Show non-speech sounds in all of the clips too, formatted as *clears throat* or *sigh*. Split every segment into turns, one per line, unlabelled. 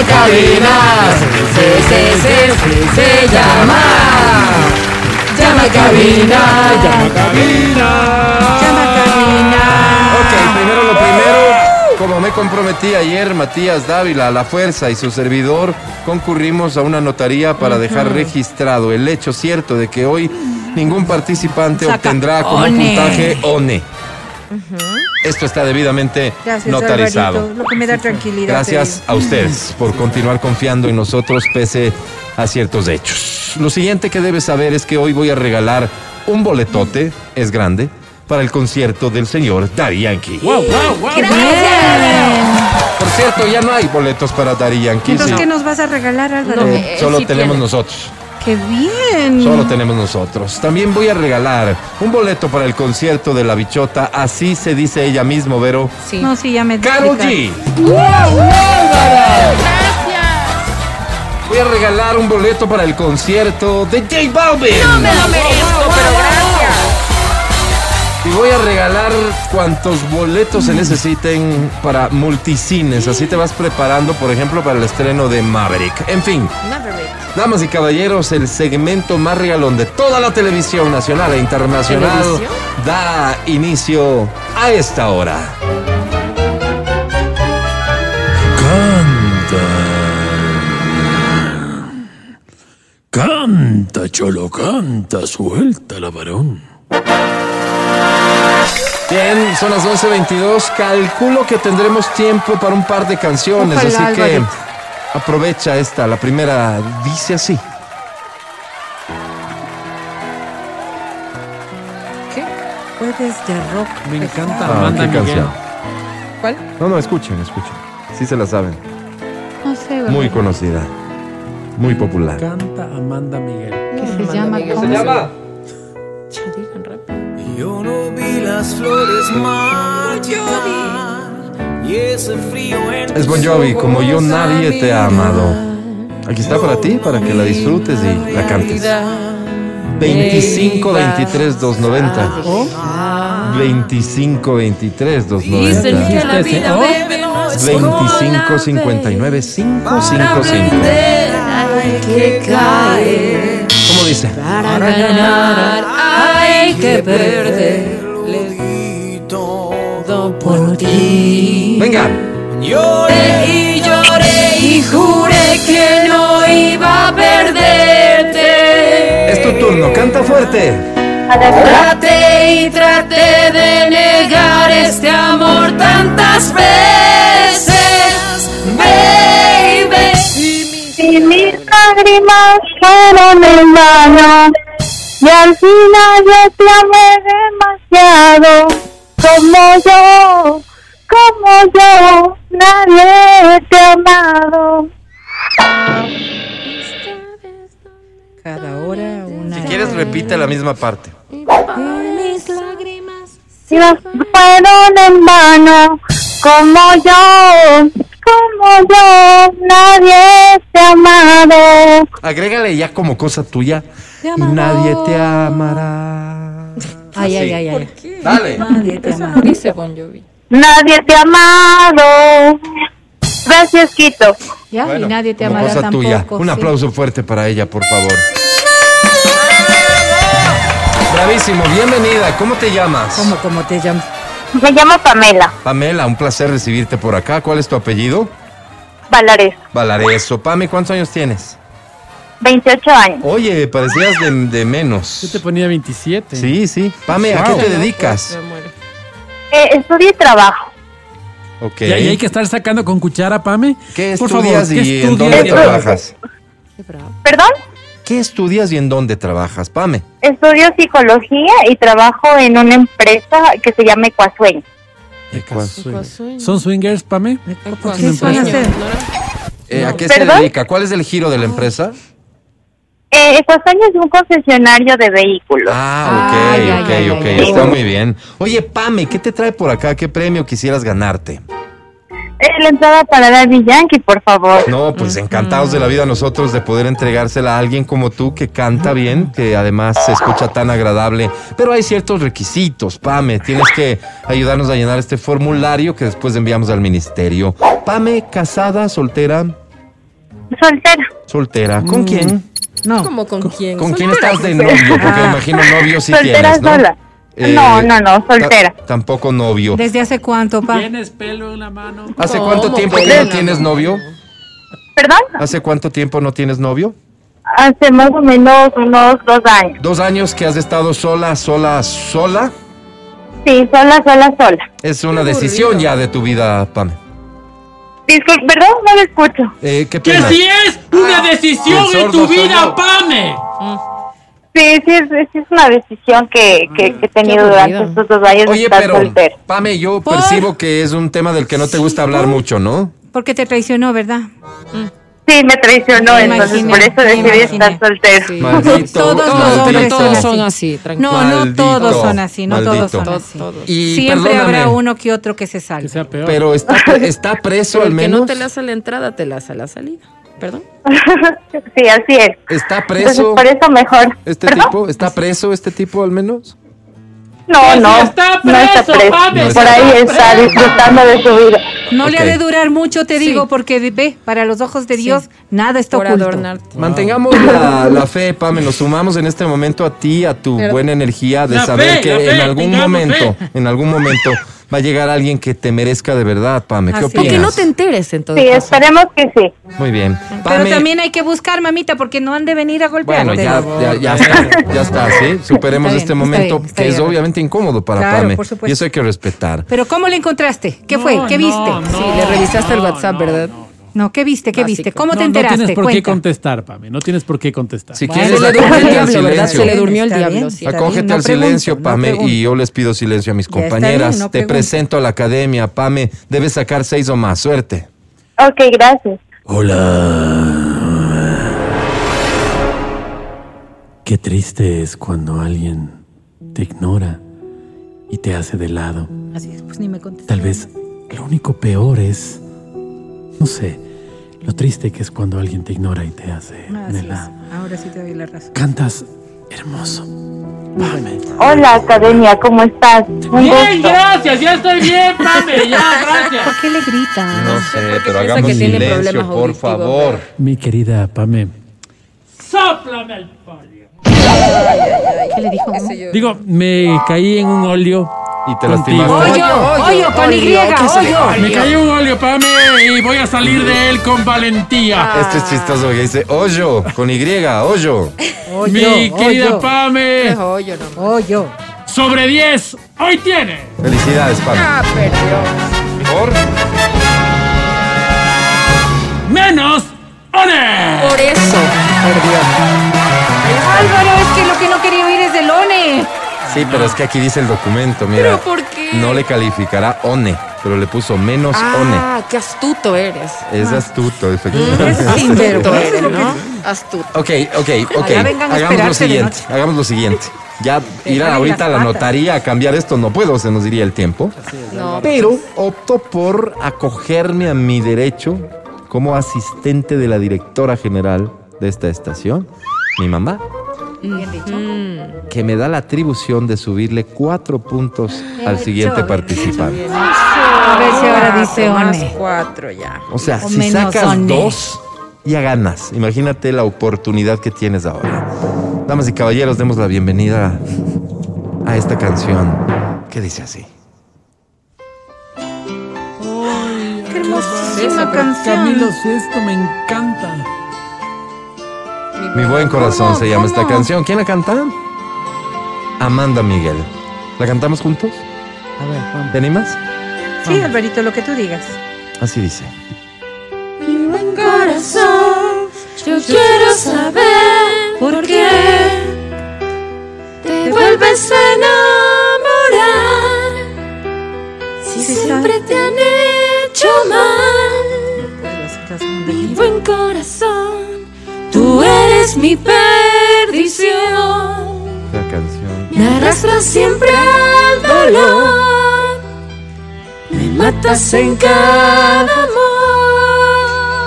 llama a cabina. Sí, sí, sí, sí, se llama. Llama cabina.
Llama cabina.
Llama cabina.
Ok, primero lo primero. Como me comprometí ayer, Matías Dávila, La Fuerza y su servidor concurrimos a una notaría para dejar registrado el hecho cierto de que hoy ningún participante obtendrá como
ONE.
Puntaje ONE. Esto está debidamente
Gracias,
notarizado.
Alvarito, lo que me da tranquilidad.
Gracias a ustedes por continuar confiando en nosotros pese a ciertos hechos. Lo siguiente que debes saber es que hoy voy a regalar un boletote, es grande, para el concierto del señor Daddy Yankee.
Wow, wow, wow.
Bien.
Por cierto, ya no hay boletos para Daddy Yankee.
Entonces,
sí.
¿qué nos vas a regalar, Álvaro?
No,
Eh, solo
sí
tenemos
tiene.
nosotros.
¡Qué bien!
Solo tenemos nosotros. También voy a regalar un boleto para el concierto de la bichota. Así se dice ella mismo, Vero.
Sí.
No, sí, ya me
Carol. G.
Gracias.
Voy a regalar un boleto para el concierto de J Balvin.
No me lo merezco.
Y voy a regalar cuantos boletos se necesiten para multicines. Así te vas preparando, por ejemplo, para el estreno de Maverick. En fin,
Maverick.
damas y caballeros, el segmento más regalón de toda la televisión nacional e internacional
¿Televisión?
da inicio a esta hora.
Canta, cholo, canta, suelta la varón.
Bien, son las 11.22. Calculo que tendremos tiempo para un par de canciones,
Ojalá,
así que
Alvarito.
aprovecha esta. La primera dice así.
¿Qué?
Puedes de rock.
Me encanta
Ah,
Amanda
qué
Miguel.
canción.
¿Cuál?
No, no, escuchen, escuchen. Sí se la saben.
No sé,
Muy conocida. Muy popular.
Canta Amanda Miguel.
¿Qué se
Amanda
llama?
Miguel.
¿Cómo
Se llama
las flores marchitar y ese frío en
Es Bon Jovi, como yo nadie te ha amado. Aquí está para ti, para que la disfrutes y la cantes. 25 23 290. 25 23
Dicen que
290.
la vida
Oh.
bebe no es
25 59 555.
aprender hay que caer.
¿Cómo dice?
Para ganar hay que perder.
Venga.
Lloré y lloré y juré que no iba a perderte.
Es tu turno, canta fuerte.
Traté y traté de negar este amor tantas veces, baby.
Y mis lágrimas fueron en vano y al final yo te amé demasiado como yo, como yo, nadie te ha amado.
Cada hora una.
Si quieres, repite la misma parte.
Mis lágrimas.
Fueron en vano como yo, como yo, nadie te ha amado.
Agrégale ya como cosa tuya.
Amará.
nadie te amará.
Ay, ay, ay, ay.
Dale.
Nadie te ama.
Dice Bon Jovi.
Nadie te ha amado. Gracias, Quito.
Ya,
Bueno,
y nadie te amará
cosa
tampoco.
tuya. Un
sí.
aplauso fuerte para ella, por favor. Bravísimo, bienvenida. ¿Cómo te llamas?
¿Cómo, cómo te llamas?
Me llamo Pamela
Pamela, un placer recibirte por acá. ¿Cuál es tu apellido?
Valares,
Valareso. Pame, ¿cuántos años tienes?
28 años.
Oye, parecías de, de
Yo
menos.
te ponía 27.
Sí, sí. Pame, ¿a qué te dedicas?
Eh, estudio y trabajo.
Ok.
Y, y hay que estar sacando con cuchara, Pame.
¿Qué
Por
estudias
favor, ¿qué
y en
estudias?
dónde trabajas?
¿Perdón?
¿Qué estudias y en dónde trabajas, Pame?
Estudio psicología y trabajo en una empresa que se llama Ecuasueño.
Ecuasueño.
¿Son swingers, Pame?
¿Por qué van a hacer?
Eh, ¿A qué
¿Perdón?
se dedica? ¿Cuál es el giro de la empresa?
Eh, es un concesionario de vehículos.
Ah, ok,
ay,
ok, ok. Está muy bien. Oye, Pame, ¿qué te trae por acá? ¿Qué premio quisieras ganarte?
Eh, la entrada para Daddy Yankee, por favor.
No, pues encantados de la vida nosotros de poder entregársela a alguien como tú que canta bien, que además se escucha tan agradable. Pero hay ciertos requisitos, Pame. Tienes que ayudarnos a llenar este formulario que después enviamos al ministerio. Pame, casada, soltera.
Soltera.
Soltera. ¿Con quién?
No.
¿Cómo con quién?
¿Con quién estás de novio? Porque me imagino novio sí
Soltera
tienes, ¿no?
sola. No, no, no, soltera.
ta- tampoco novio.
¿Desde hace cuánto, pa?
¿Tienes pelo en la mano?
¿Hace
¿Cómo
cuánto tiempo
que
que no
no?
tienes novio?
¿Perdón?
¿Hace cuánto tiempo no tienes novio?
Hace más o menos unos dos años.
Dos años que has estado sola, sola, sola.
Sí, sola, sola, sola.
Es una decisión ya de tu vida, Pame.
Disculpe, perdón, no lo escucho.
Eh, qué
¡Que si es una decisión
el
en tu vida. Pame!
Sí, sí, es, sí, es una decisión que, que, que he tenido durante estos dos años de
Oye,
estar
pero,
soltera.
Pame, yo
¿Por?
percibo que es un tema del que no te gusta hablar mucho, ¿no?
Porque te traicionó, ¿verdad?
Sí, me traicionó,
Me
entonces
imaginé,
por eso decidí
imaginé.
estar soltera.
Sí.
Maldito,
Todos los
maldito.
hombres
todos
son así.
tranquilo.
No, no
Maldito,
todos son así, no
maldito.
todos son así.
todos.
Y
Siempre
perdóname,
habrá uno que otro que se
Que
salve.
sea peor.
Pero está, *laughs* está preso
Pero
al
el que
menos.
no te la hace la entrada, te la hace la salida. ¿Perdón? *laughs*
sí, así es.
¿Está
Entonces
preso
por eso mejor.
este
¿Perdón?
tipo? ¿Está preso este tipo al menos?
No,
Que
no,
si está
no está
preso. Pame,
si
por
está
ahí está disfrutando de su vida.
No le ha de durar mucho, te
Sí.
digo, porque ve, para los ojos de Dios, nada está
Por
oculto.
adornarte.
Mantengamos la, la fe, Pame. Nos sumamos en este momento a ti, a tu
Pero-
buena energía de saber
fe,
que
fe,
en algún momento,
fe.
en algún momento va a llegar alguien que te merezca de verdad, Pame. ¿Qué
Así es.
O que
opinas?
no te enteres en todo
Sí,
caso.
esperemos que sí.
Muy bien.
Pero también hay que buscar, mamita, porque no han de venir a golpearte.
Bueno, ya, ya, ya está, ya está, ¿sí? Superemos
Está bien,
este
está
momento
bien, está
que es obviamente incómodo para
Claro,
Pame.
por supuesto.
Y eso hay que respetar.
Pero ¿cómo le encontraste? ¿Qué
No,
fue? ¿Qué
no,
viste?
no,
Sí, le revisaste el WhatsApp,
no,
¿verdad?
No. ¿qué viste? ¿Qué
Básico.
viste? ¿Cómo te enteraste?
No tienes por qué
Cuenta.
contestar, Pame. No tienes por qué contestar.
Si quieres,
se le durmió el
acógete al
diablo, ¿verdad?
silencio.
Se le durmió el
Está
diablo,
bien,
sí.
está
Acógete
no
al silencio,
no
Pame,
pregunto.
y yo les pido silencio a mis compañeras.
bien, no
Te
pregunto.
presento a la academia, Pame. Debes sacar seis o más. Suerte.
Ok, gracias.
Hola. Qué triste es cuando alguien te ignora y te hace de lado.
Así es, pues ni me contesté.
Tal vez lo único peor es, no sé, lo triste que es cuando alguien te ignora y te hace lado.
Ahora sí te doy la razón.
Cantas hermoso. Pame.
Hola, Academia, ¿cómo estás? Un
Bien,
gusto.
gracias. Ya estoy bien, Pame. Ya, *laughs* gracias.
¿Por qué le gritan?
No sé, pero hagamos
que tiene
silencio,
problemas
por favor.
Mi querida Pame,
Sóplame el polio.
¿Qué le dijo?
Digo, me caí en un óleo.
Y te lastimaste.
Hoyo,
Hoyo,
hoyo, con Y,
hoyo, ¿qué es el
hoyo.
Me cayó un óleo, Pame, y voy a salir de él con valentía.
Este es chistoso que dice hoyo, con Y, hoyo.
Hoyo,
Mi querida
hoyo,
Pame,
hoyo
hoyo.
sobre 10, hoy tiene.
Felicidades, Pame.
Ah, perdió.
Por
Menos one.
Por eso perdió.
Álvaro, es que lo que no quería oír es del ONE.
Sí, pero es que aquí dice el documento, mira.
¿Pero por qué?
No le calificará ONE, pero le puso menos
Ah, qué astuto eres.
ONE. Es astuto, efectivamente.
Astuto eres, *laughs* ¿no? Astuto.
Ok, ok, ok. Hagamos lo siguiente. Hagamos lo siguiente. Ya ir ahorita a la notaría a cambiar esto no puedo, se nos diría el tiempo.
No,
Pero opto por acogerme a mi derecho como asistente de la directora general de esta estación, mi mamá,
Bien dicho.
que me da la atribución de subirle cuatro puntos al
Hecho,
siguiente
bien
participante.
A ver si ahora dice
más
ONE.
cuatro ya.
O sea,
O
si sacas
ONE.
dos, ya ganas. Imagínate la oportunidad que tienes ahora. Damas y caballeros, demos la bienvenida a esta canción que dice así.
Qué hermosísima canción.
Sesto me encanta.
Mi buen corazón se llama esta canción. ¿Quién la canta? Amanda Miguel. ¿La cantamos juntos?
A ver, vamos.
¿Te animas?
Sí, Alvarito, lo que tú digas.
Así dice.
corazón, yo quiero saber por qué te vuelves a enamorar. Si siempre te han hecho mal, mi buen eres mi perdición.
La canción.
Me arrastras siempre al dolor, me matas en cada amor.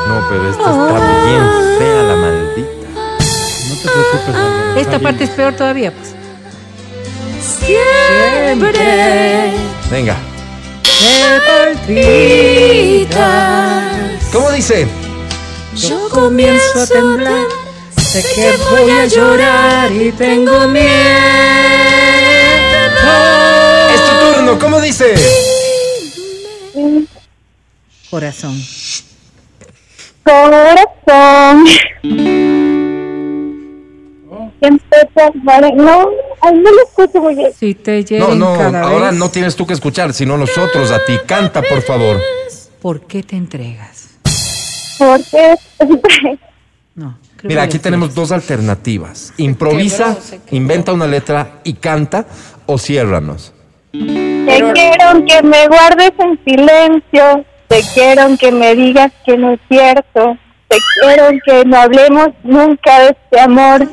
No, pero esta está bien fea la maldita.
No te preocupes.
Esta parte
bien.
es peor todavía, pues.
Siempre
Venga. ¿Cómo dice?
Yo comienzo a temblar. Sé que voy a llorar y tengo miedo.
Es tu turno, ¿cómo dice?
Corazón.
Corazón. Siempre te. No, ay, no lo escucho muy bien.
Si te
No,
lleven
no,
cada
ahora
vez,
no tienes tú que escuchar, sino nosotros a ti. Canta, por favor.
¿por qué te entregas?
Porque *laughs*
No. Creo
Mira, aquí tenemos dos alternativas. Improvisa, inventa una letra y canta o ciérranos.
te quiero que me guardes en silencio. Te quiero que me digas que no es cierto. Te quiero que no hablemos nunca de este amor.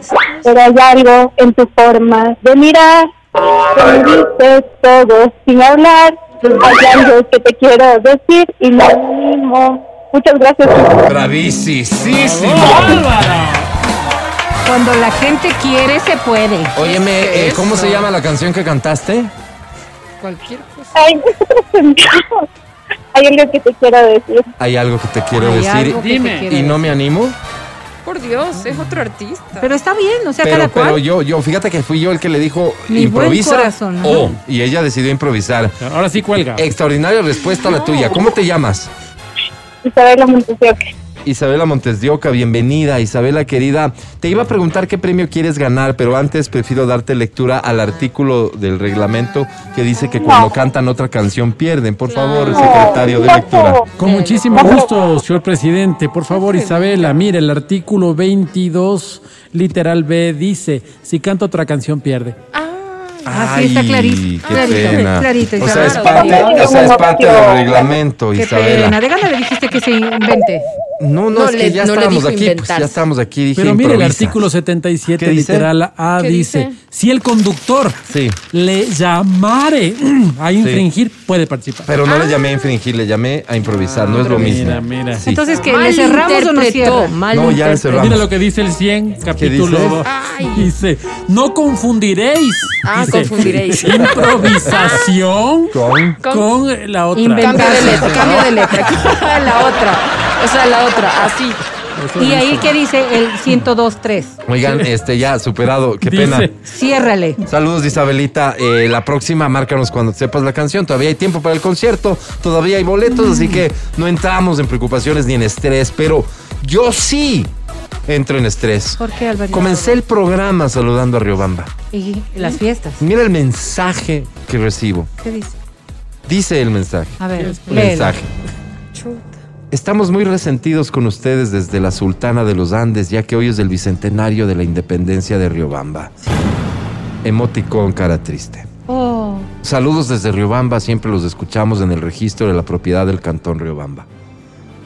Pero hay algo en tu forma de mirar. Que me dices todo sin hablar. Hay algo que te quiero decir y no animo. Muchas gracias.
Bravísimo.
Cuando la gente quiere, se puede.
Óyeme, eh, ¿cómo se llama la canción que cantaste?
Cualquier cosa.
Ay, *laughs* hay algo que te quiero decir.
Hay algo que te quiero
Hay
decir
algo que te
Dime.
quiere
y no me animo.
Por Dios, es otro artista.
Pero está bien, o sea,
Pero,
cada cual.
pero yo, yo, fíjate que fui yo el que le dijo
Mi buen
improvisa
corazón, ¿no?
o y ella decidió improvisar.
Ahora sí cuelga.
Extraordinaria respuesta la tuya. ¿Cómo te llamas?
Isabela Montesioca.
Isabela Montes de Oca, bienvenida. Isabela querida, te iba a preguntar qué premio quieres ganar, pero antes prefiero darte lectura al artículo del reglamento que dice que cuando cantan otra canción pierden. Por favor, secretario de lectura.
Con muchísimo gusto, señor presidente. Por favor, Isabela, mire, el artículo 22, literal B, dice, si canta otra canción, pierde.
Ah, sí, está
Ay,
clarito.
Qué
clarito,
pena.
clarito,
o sea, es parte, o sea, es parte del reglamento,
Qué
Isabela.
pena. De gana le dijiste que se invente.
No, no,
No
es que
le-
ya
no dijo
aquí, pues ya estamos aquí, dije
Pero mire, el artículo 77,
¿Qué dice?
literal A,
¿Qué
dice,
dice?
si el conductor
Sí.
le llamare *clears throat* a infringir, puede participar.
Pero no le llamé a infringir, le llamé a improvisar, no es lo mismo.
Mira, mira.
Sí.
Entonces, que ¿Le cerramos o no cierra?
mal
No, ya le cerramos.
Mira lo que dice el 100, capítulo
dice?
2.
Ay.
Dice, no confundiréis.
Ah,
dice,
confundiréis.
Improvisación
Con-
con, la otra.
Inventar.
Cambio de letra, cambio de letra. *laughs* la otra. O sea, la otra, así.
Y ahí que dice el 102.3.
Oigan, este ya superado, qué
Dice,
pena.
Ciérrale.
Saludos Isabelita, Eh, la próxima márcanos cuando sepas la canción, todavía hay tiempo para el concierto, todavía hay boletos, así que no entramos en preocupaciones ni en estrés, pero yo sí entro en estrés.
¿Por qué, Alvarito?
Comencé el programa saludando a Riobamba.
Y las fiestas.
Mira el mensaje que recibo.
¿Qué dice?
Dice el mensaje.
A ver, léelo.
Mensaje. Estamos muy resentidos con ustedes desde la Sultana de los Andes, ya que hoy es el bicentenario de la independencia de Riobamba. Emoticón cara triste.
Oh,
Saludos desde Riobamba, siempre los escuchamos en el registro de la propiedad del Cantón Riobamba.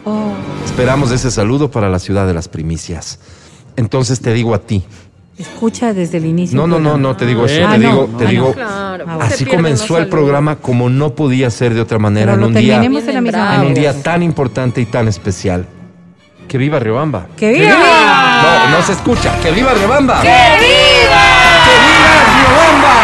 Oh.
Esperamos ese saludo para la ciudad de las primicias. Entonces te digo a ti.
Escucha desde el inicio.
No, no, no, no te digo eso,
Ah,
te
no,
digo,
no,
te
no.
digo.
Claro.
Ah,
Así comenzó el programa como no podía ser de otra manera
Pero
en un día,
en la misma
Vienen
en un día tan importante y tan especial. Que viva Riobamba.
¡Que viva!
No, no se escucha. ¡Que viva Riobamba! ¡Que
¡Que viva!
viva Riobamba!